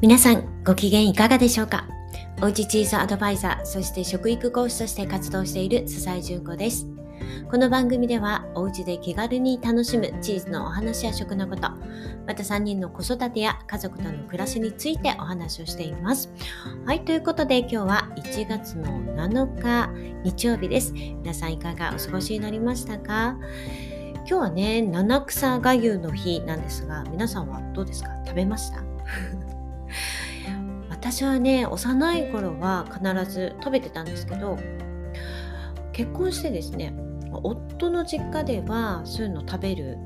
皆さんご機嫌いかがでしょうか？おうちチーズアドバイザー、そして食育講師として活動している笹井純子です。この番組ではおうちで気軽に楽しむチーズのお話や食のこと、また3人の子育てや家族との暮らしについてお話をしています。はい、ということで今日は1月の7日日曜日です。皆さんいかがお過ごしになりましたか？今日はね、七草がゆの日なんですが、皆さんはどうですか？食べました？私はね幼い頃は必ず食べてたんですけど結婚してですね夫の実家ではそういうの食べる、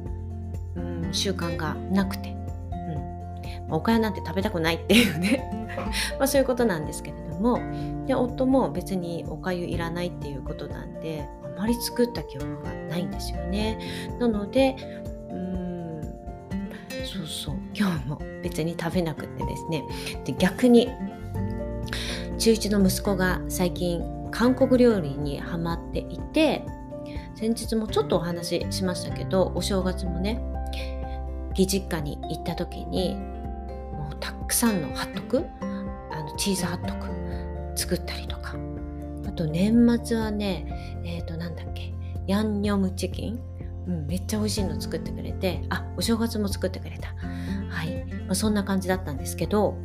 うん、習慣がなくて、うん、おかゆなんて食べたくないっていうね まあそういうことなんですけれどもで夫も別におかゆいらないっていうことなんであまり作った記憶がないんですよね。なのでうんそうそう。今日も別に食べなくってですね。で逆に中1の息子が最近韓国料理にハマっていて先日もちょっとお話ししましたけどお正月もね義実家に行った時にもうたくさんのハットクあのチーズハットク作ったりとか。あと年末はねえっ、ー、となんだっけヤンニョムチキン、うん、めっちゃ美味しいの作ってくれてあお正月も作ってくれた。はい、まあ、そんな感じだったんですけど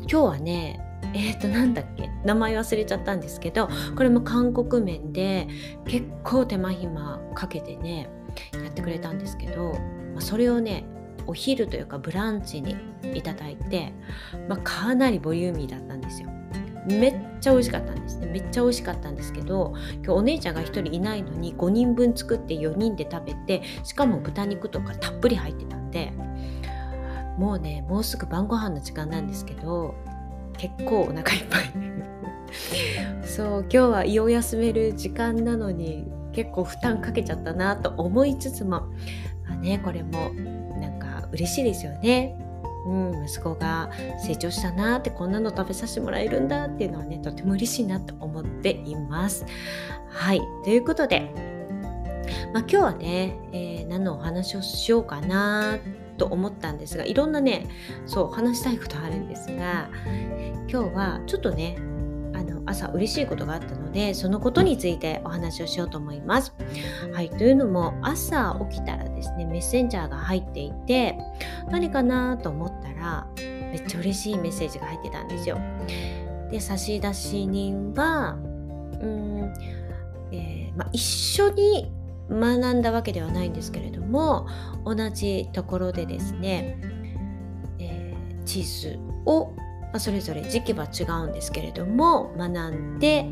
今日はねえっ、ー、となんだっけ？名前忘れちゃったんですけどこれも韓国麺で結構手間暇かけてねやってくれたんですけど、まあ、それをねお昼というかブランチにいただいて、まあ、かなりボリューミーだったんですよ。めっちゃ美味しかったんです。ねめっちゃ美味しかったんですけど今日お姉ちゃんが1人いないのに5人分作って4人で食べてしかも豚肉とかたっぷり入ってたんでもうねもうすぐ晩ご飯の時間なんですけど結構お腹いっぱい そう今日は胃を休める時間なのに結構負担かけちゃったなと思いつつも、まあね、これもなんか嬉しいですよね。うん、息子が成長したなってこんなの食べさせてもらえるんだっていうのはねとても嬉しいなと思っています。はいということで、まあ、今日はね、えー、何のお話をしようかなってと思ったんですがいろんなねそう話したいことあるんですが今日はちょっとねあの朝嬉しいことがあったのでそのことについてお話をしようと思います。はい、というのも朝起きたらですねメッセンジャーが入っていて何かなと思ったらめっちゃ嬉しいメッセージが入ってたんですよ。で差出人はうん、えーまあ、一緒に学んだわけではないんですけれども同じところでですね、えー、チーズを、ま、それぞれ時期は違うんですけれども学んで、う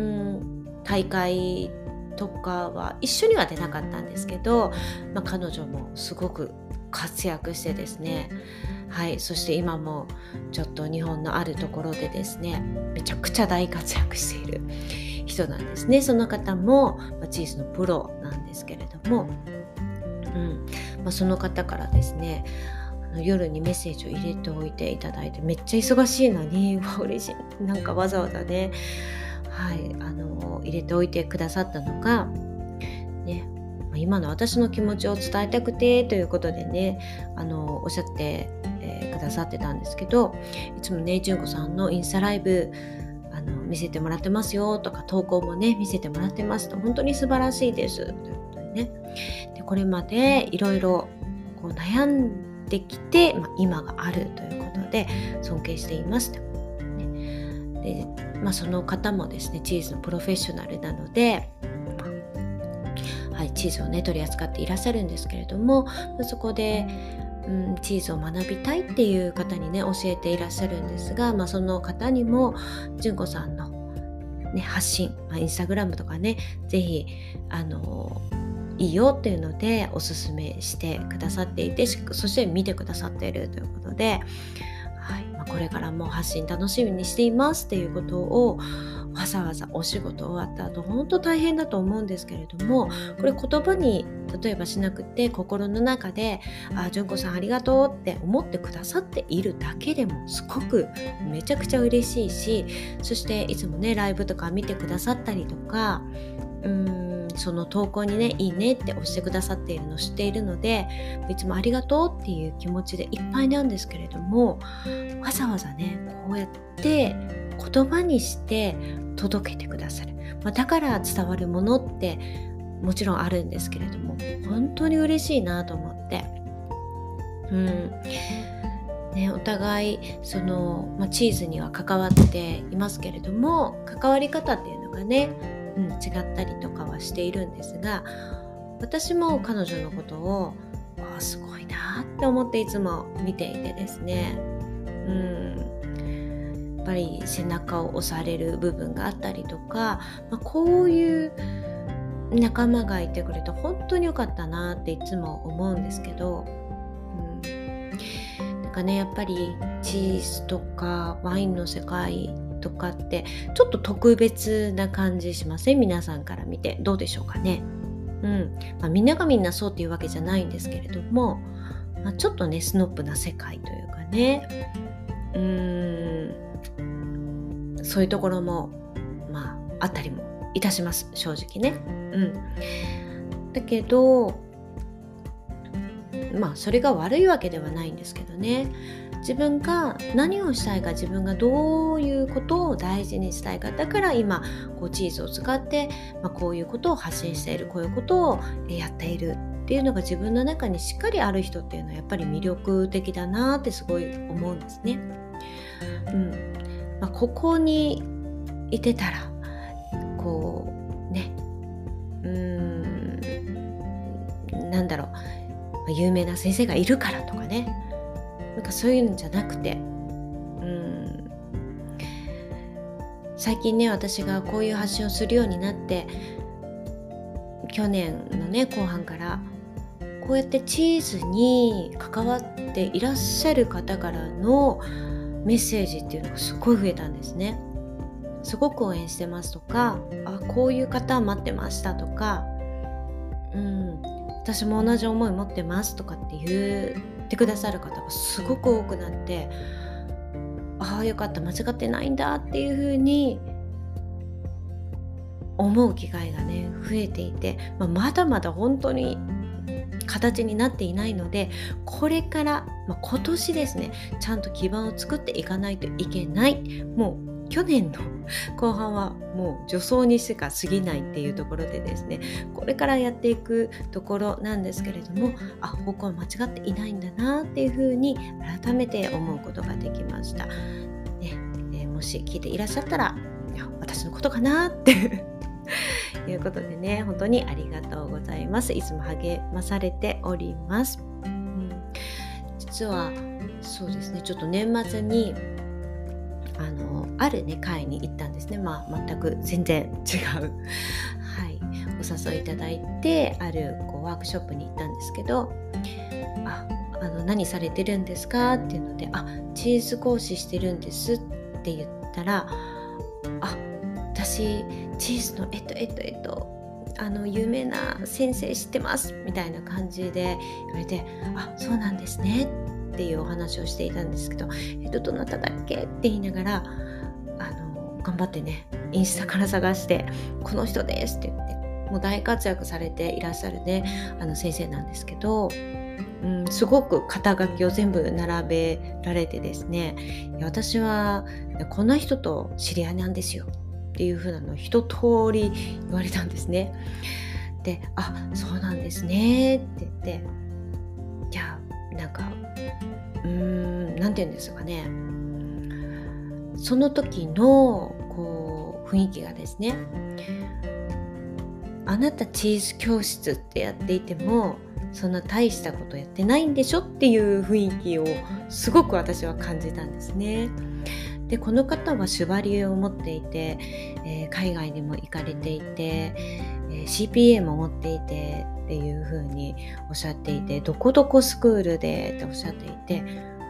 ん、大会とかは一緒には出なかったんですけど、まあ、彼女もすごく活躍してですねはいそして今もちょっと日本のあるところでですねめちゃくちゃ大活躍している人なんですね。その方も、まあ、チーズのプロなんですけれども、うん。まあ、その方からですね夜にメッセージを入れておいていただいてめっちゃ忙しいのにわ嬉しい。なんかわざわざねはいあの入れておいてくださったのがね今の私の気持ちを伝えたくてということでねあのおっしゃって、えー、くださってたんですけどいつもね純子さんのインスタライブの見せてもらってますよとか投稿もね見せてもらってますと本当に素晴らしいです。ということでね。でこれまでいろいろ悩んできて、まあ、今があるということで尊敬していますと。ね、でまあ、その方もですねチーズのプロフェッショナルなので、はい、チーズをね取り扱っていらっしゃるんですけれどもそこでうん、チーズを学びたいっていう方にね教えていらっしゃるんですが、まあ、その方にも純子さんの、ね、発信、まあ、インスタグラムとかね是非あのいいよっていうのでおすすめしてくださっていてそして見てくださっているということで、はいまあ、これからも発信楽しみにしていますっていうことをわざわざお仕事終わった後本当大変だと思うんですけれどもこれ言葉に例えばしなくて心の中で「あ純子さんありがとう」って思ってくださっているだけでもすごくめちゃくちゃ嬉しいしそしていつもねライブとか見てくださったりとかうんその投稿にねいいねって押してくださっているのを知っているのでいつもありがとうっていう気持ちでいっぱいなんですけれどもわざわざねこうやって言葉にして届けてくださる、まあ、だから伝わるものってもちろんあるんですけれども本当に嬉しいなと思って。うん。ね、お互いその、まあ、チーズには関わっていますけれども関わり方っていうのがね、うん、違ったりとかはしているんですが私も彼女のことをわあすごいなって思っていつも見ていてですね、うん、ぱり背中を押される部分があったりとか、まあ、こういう仲間がいてくれて本当に良かったなっていつも思うんですけど、うん、なんかねやっぱりチーズとかワインの世界とかってちょっと特別な感じしません？皆さんから見てどうでしょうかね。うん。まあ、みんながみんなそうっていうわけじゃないんですけれども、まあ、ちょっとねスノップな世界というかね。うーん。そういうところもまああったりもいたします正直ね。うん、だけどまあそれが悪いわけではないんですけどね自分が何をしたいか自分がどういうことを大事にしたいかだから今こうチーズを使って、まあ、こういうことを発信しているこういうことをやっているっていうのが自分の中にしっかりある人っていうのはやっぱり魅力的だなってすごい思うんですね。うんまあ、ここにいてたらこうね。うーん。なんだろう。有名な先生がいるからとかね。なんかそういうんじゃなくて。うん。最近ね私がこういう発信をするようになって去年のね後半からこうやってチーズに関わっていらっしゃる方からのメッセージっていうのがすごい増えたんですね。すごく応援してますとかあこういう方待ってましたとか、うん、私も同じ思い持ってますとかって言ってくださる方がすごく多くなってああよかった間違ってないんだっていう風に思う機会がね増えていて、まあ、まだまだ本当に形になっていないのでこれから、まあ、今年ですねちゃんと基盤を作っていかないといけないもう去年の 後半はもう助走にしか過ぎないっていうところでですねこれからやっていくところなんですけれどもあ方向間違っていないんだなっていうふうに改めて思うことができました。ねえもし聞いていらっしゃったら私のことかなって いうことでね本当にありがとうございます。いつも励まされております、うん、実はそうですねちょっと年末にあのあるね会に行ったんですね。まあ全く全然違う。はい。お誘いいただいてあるこうワークショップに行ったんですけどああの何されてるんですか？っていうのであチーズ講師してるんですって言ったらあ私チーズのえっとえっとえっとあの有名な先生知ってますみたいな感じで言われてあそうなんですねっていうお話をしていたんですけど「えっとどなただっけ?」って言いながらあの頑張ってねインスタから探して「この人です」って言ってもう大活躍されていらっしゃるねあの先生なんですけど、うん、すごく肩書きを全部並べられてですね私はこんな人と知り合いなんですよっていう風なのを一通り言われたんですね。で「あそうなんですね」って言ってじゃあなんかうーん何て言うんですかねその時のこう雰囲気がですねあなたチーズ教室ってやっていてもそんな大したことやってないんでしょっていう雰囲気をすごく私は感じたんですね。でこの方はシュバリエを持っていて、えー、海外にも行かれていて、えー、CPA も持っていてっていう風におっしゃっていてどこどこスクールでっておっしゃっていて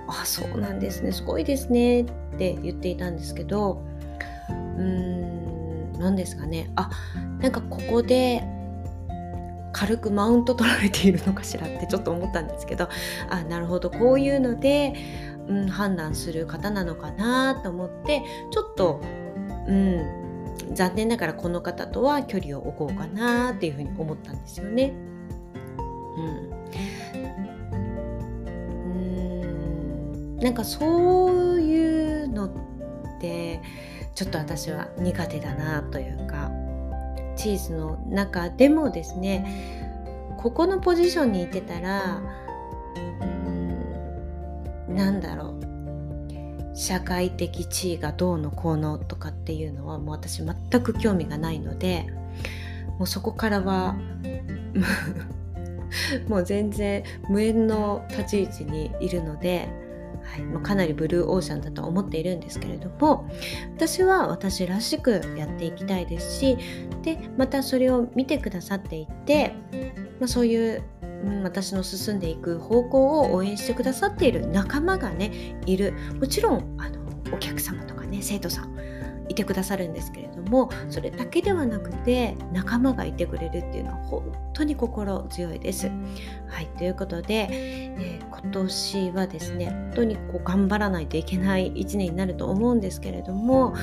あそうなんですねすごいですねって言っていたんですけどうーん何ですかね。あなんかここで軽くマウント取られているのかしらってちょっと思ったんですけどあなるほどこういうのでうん、判断する方なのかなと思ってちょっと、うん、残念ながらこの方とは距離を置こうかなっていうふうに思ったんですよね。うん、なんかそういうのってちょっと私は苦手だなというかチーズの中でもですねここのポジションにいてたらなんだろう。社会的地位がどうのこうのとかっていうのはもう私全く興味がないのでもうそこからは もう全然無縁の立ち位置にいるので、はい、もうかなりブルーオーシャンだと思っているんですけれども私は私らしくやっていきたいですしでまたそれを見てくださっていて、まあ、そういう私の進んでいく方向を応援してくださっている仲間がねいるもちろんあのお客様とかね生徒さんいてくださるんですけれどもそれだけではなくて仲間がいてくれるっていうのは本当に心強いです。はいということで、えー、今年はですね本当にこう頑張らないといけない1年になると思うんですけれども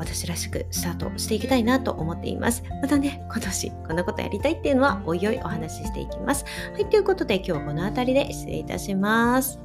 私らしくスタートしていきたいなと思っています。またね、今年こんなことやりたいっていうのはおいおいお話ししていきます。はい、ということで今日はこの辺りで失礼いたします。